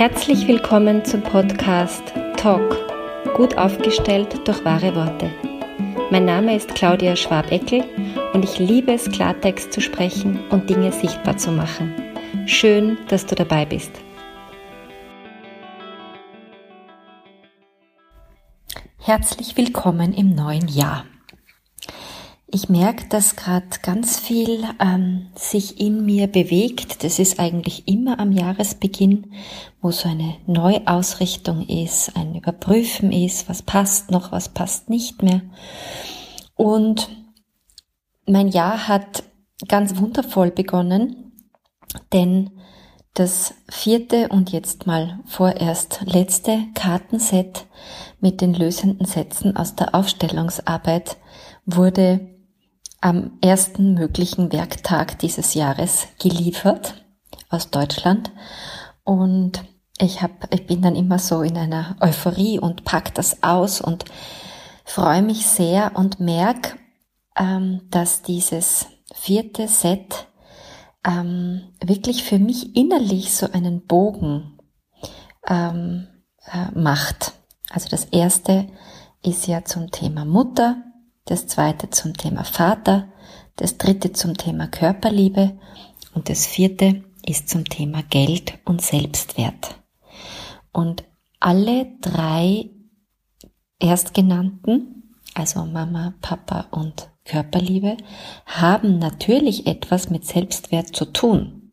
Herzlich willkommen zum Podcast Talk, gut aufgestellt durch wahre Worte. Mein Name ist Claudia Schwabeckel und ich liebe es, Klartext zu sprechen und Dinge sichtbar zu machen. Schön, dass du dabei bist. Herzlich willkommen im neuen Jahr. Ich merke, dass gerade ganz viel ähm, sich in mir bewegt. Das ist eigentlich immer am Jahresbeginn, wo so eine Neuausrichtung ist, ein Überprüfen ist, was passt noch, was passt nicht mehr. Und mein Jahr hat ganz wundervoll begonnen, denn das vierte und jetzt mal vorerst letzte Kartenset mit den lösenden Sätzen aus der Aufstellungsarbeit wurde am ersten möglichen Werktag dieses Jahres geliefert aus Deutschland und ich hab, ich bin dann immer so in einer Euphorie und pack das aus und freue mich sehr und merke, ähm, dass dieses vierte Set ähm, wirklich für mich innerlich so einen Bogen ähm, äh, macht. Also das erste ist ja zum Thema Mutter, das zweite zum Thema Vater, das dritte zum Thema Körperliebe und das vierte ist zum Thema Geld und Selbstwert. Und alle drei Erstgenannten, also Mama, Papa und Körperliebe, haben natürlich etwas mit Selbstwert zu tun.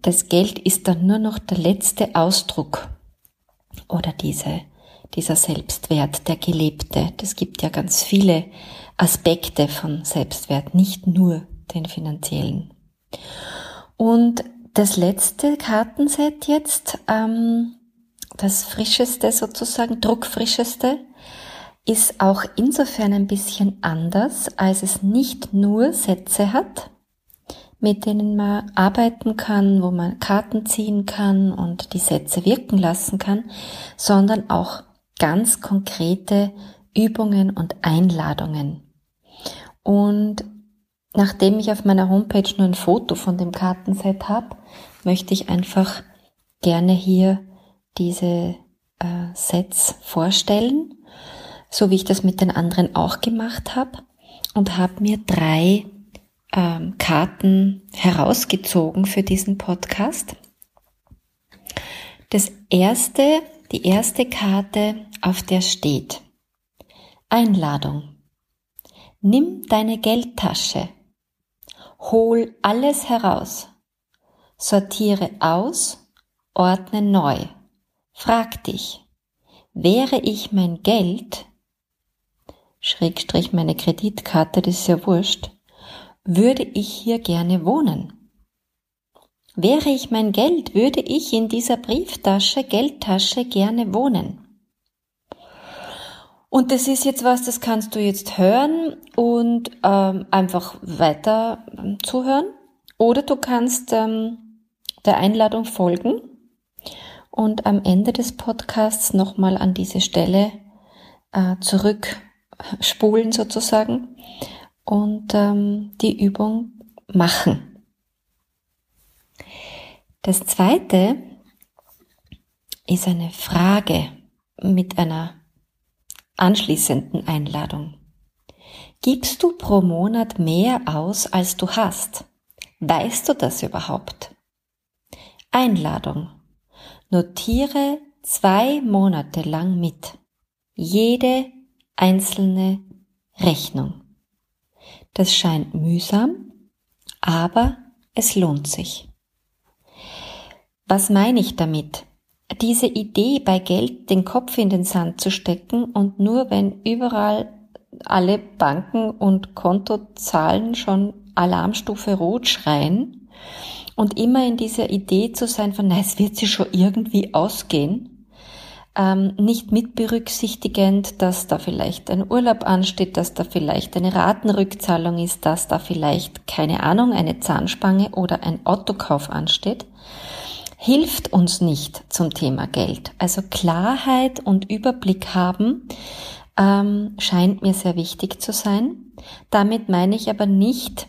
Das Geld ist dann nur noch der letzte Ausdruck oder diese dieser Selbstwert, der gelebte. Das gibt ja ganz viele Aspekte von Selbstwert, nicht nur den finanziellen. Und das letzte Kartenset jetzt, ähm, das frischeste sozusagen, druckfrischeste, ist auch insofern ein bisschen anders, als es nicht nur Sätze hat, mit denen man arbeiten kann, wo man Karten ziehen kann und die Sätze wirken lassen kann, sondern auch ganz konkrete Übungen und Einladungen. Und nachdem ich auf meiner Homepage nur ein Foto von dem Kartenset habe, möchte ich einfach gerne hier diese äh, Sets vorstellen, so wie ich das mit den anderen auch gemacht habe und habe mir drei ähm, Karten herausgezogen für diesen Podcast. Das erste die erste Karte, auf der steht. Einladung. Nimm deine Geldtasche, hol alles heraus, sortiere aus, ordne neu, frag dich, wäre ich mein Geld, Schrägstrich meine Kreditkarte, das ist ja wurscht, würde ich hier gerne wohnen? Wäre ich mein Geld, würde ich in dieser Brieftasche, Geldtasche gerne wohnen. Und das ist jetzt was, das kannst du jetzt hören und ähm, einfach weiter ähm, zuhören. Oder du kannst ähm, der Einladung folgen und am Ende des Podcasts nochmal an diese Stelle äh, zurückspulen sozusagen und ähm, die Übung machen. Das zweite ist eine Frage mit einer anschließenden Einladung. Gibst du pro Monat mehr aus, als du hast? Weißt du das überhaupt? Einladung. Notiere zwei Monate lang mit. Jede einzelne Rechnung. Das scheint mühsam, aber es lohnt sich. Was meine ich damit? Diese Idee, bei Geld den Kopf in den Sand zu stecken und nur wenn überall alle Banken und Kontozahlen schon Alarmstufe rot schreien und immer in dieser Idee zu sein von, na, es wird sich schon irgendwie ausgehen, ähm, nicht mit berücksichtigend, dass da vielleicht ein Urlaub ansteht, dass da vielleicht eine Ratenrückzahlung ist, dass da vielleicht, keine Ahnung, eine Zahnspange oder ein Autokauf ansteht, hilft uns nicht zum Thema Geld. Also Klarheit und Überblick haben ähm, scheint mir sehr wichtig zu sein. Damit meine ich aber nicht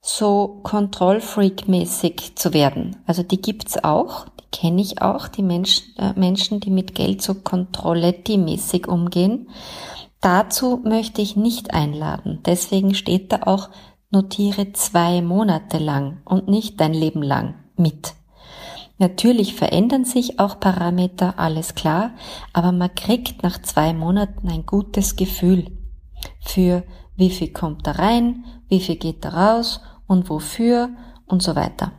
so Kontrollfreak-mäßig zu werden. Also die gibt's auch, die kenne ich auch, die Menschen, äh, Menschen, die mit Geld so Kontrolletti-mäßig umgehen. Dazu möchte ich nicht einladen. Deswegen steht da auch, notiere zwei Monate lang und nicht dein Leben lang mit. Natürlich verändern sich auch Parameter, alles klar, aber man kriegt nach zwei Monaten ein gutes Gefühl für wie viel kommt da rein, wie viel geht da raus und wofür und so weiter.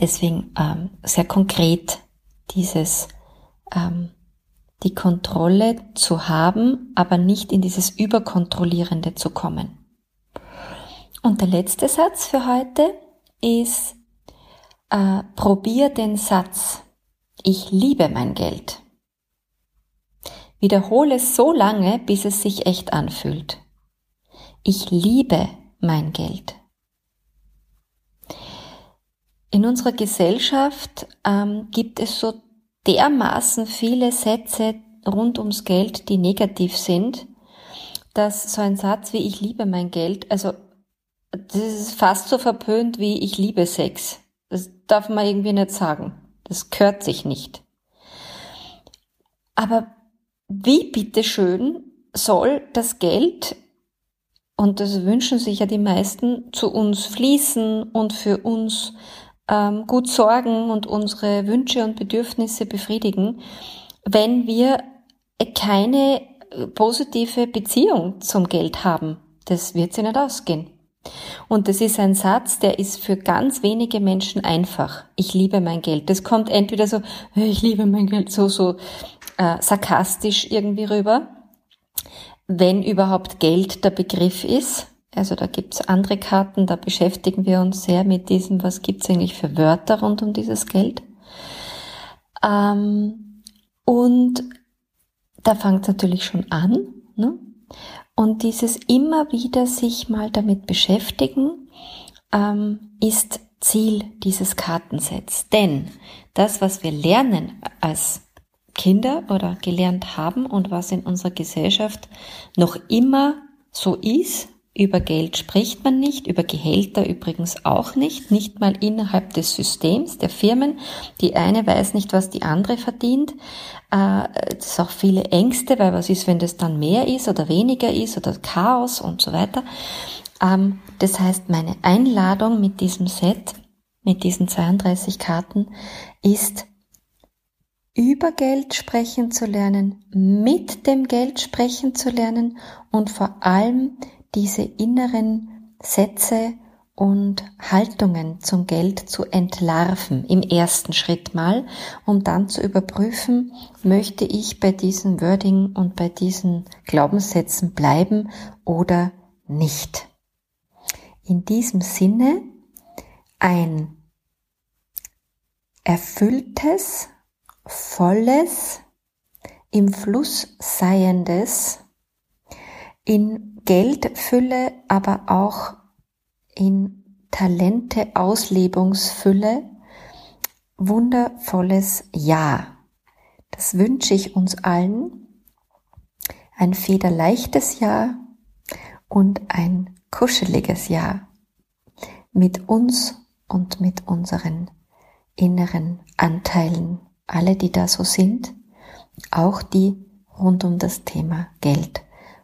Deswegen ähm, sehr konkret dieses ähm, die Kontrolle zu haben, aber nicht in dieses Überkontrollierende zu kommen. Und der letzte Satz für heute ist, äh, probier den Satz, ich liebe mein Geld. Wiederhole es so lange, bis es sich echt anfühlt. Ich liebe mein Geld. In unserer Gesellschaft ähm, gibt es so dermaßen viele Sätze rund ums Geld, die negativ sind, dass so ein Satz wie ich liebe mein Geld, also das ist fast so verpönt wie ich liebe Sex. Das darf man irgendwie nicht sagen. Das gehört sich nicht. Aber wie bitteschön soll das Geld und das wünschen sich ja die meisten, zu uns fließen und für uns ähm, gut sorgen und unsere Wünsche und Bedürfnisse befriedigen, wenn wir keine positive Beziehung zum Geld haben. Das wird sie nicht ausgehen. Und das ist ein Satz, der ist für ganz wenige Menschen einfach. Ich liebe mein Geld. Das kommt entweder so, ich liebe mein Geld, so, so äh, sarkastisch irgendwie rüber, wenn überhaupt Geld der Begriff ist. Also da gibt's andere Karten, da beschäftigen wir uns sehr mit diesem, was gibt's eigentlich für Wörter rund um dieses Geld. Ähm, und da fängt natürlich schon an. Ne? Und dieses immer wieder sich mal damit beschäftigen, ähm, ist Ziel dieses Kartensets. Denn das, was wir lernen als Kinder oder gelernt haben und was in unserer Gesellschaft noch immer so ist, über Geld spricht man nicht, über Gehälter übrigens auch nicht, nicht mal innerhalb des Systems der Firmen. Die eine weiß nicht, was die andere verdient. Äh, es ist auch viele Ängste, weil was ist, wenn das dann mehr ist oder weniger ist oder Chaos und so weiter. Ähm, das heißt, meine Einladung mit diesem Set, mit diesen 32 Karten, ist über Geld sprechen zu lernen, mit dem Geld sprechen zu lernen und vor allem diese inneren Sätze und Haltungen zum Geld zu entlarven im ersten Schritt mal, um dann zu überprüfen, möchte ich bei diesem Wording und bei diesen Glaubenssätzen bleiben oder nicht. In diesem Sinne ein erfülltes, volles, im Fluss seiendes, in Geldfülle, aber auch in Talente Auslebungsfülle, wundervolles Jahr. Das wünsche ich uns allen. Ein federleichtes Jahr und ein kuscheliges Jahr mit uns und mit unseren inneren Anteilen, alle, die da so sind, auch die rund um das Thema Geld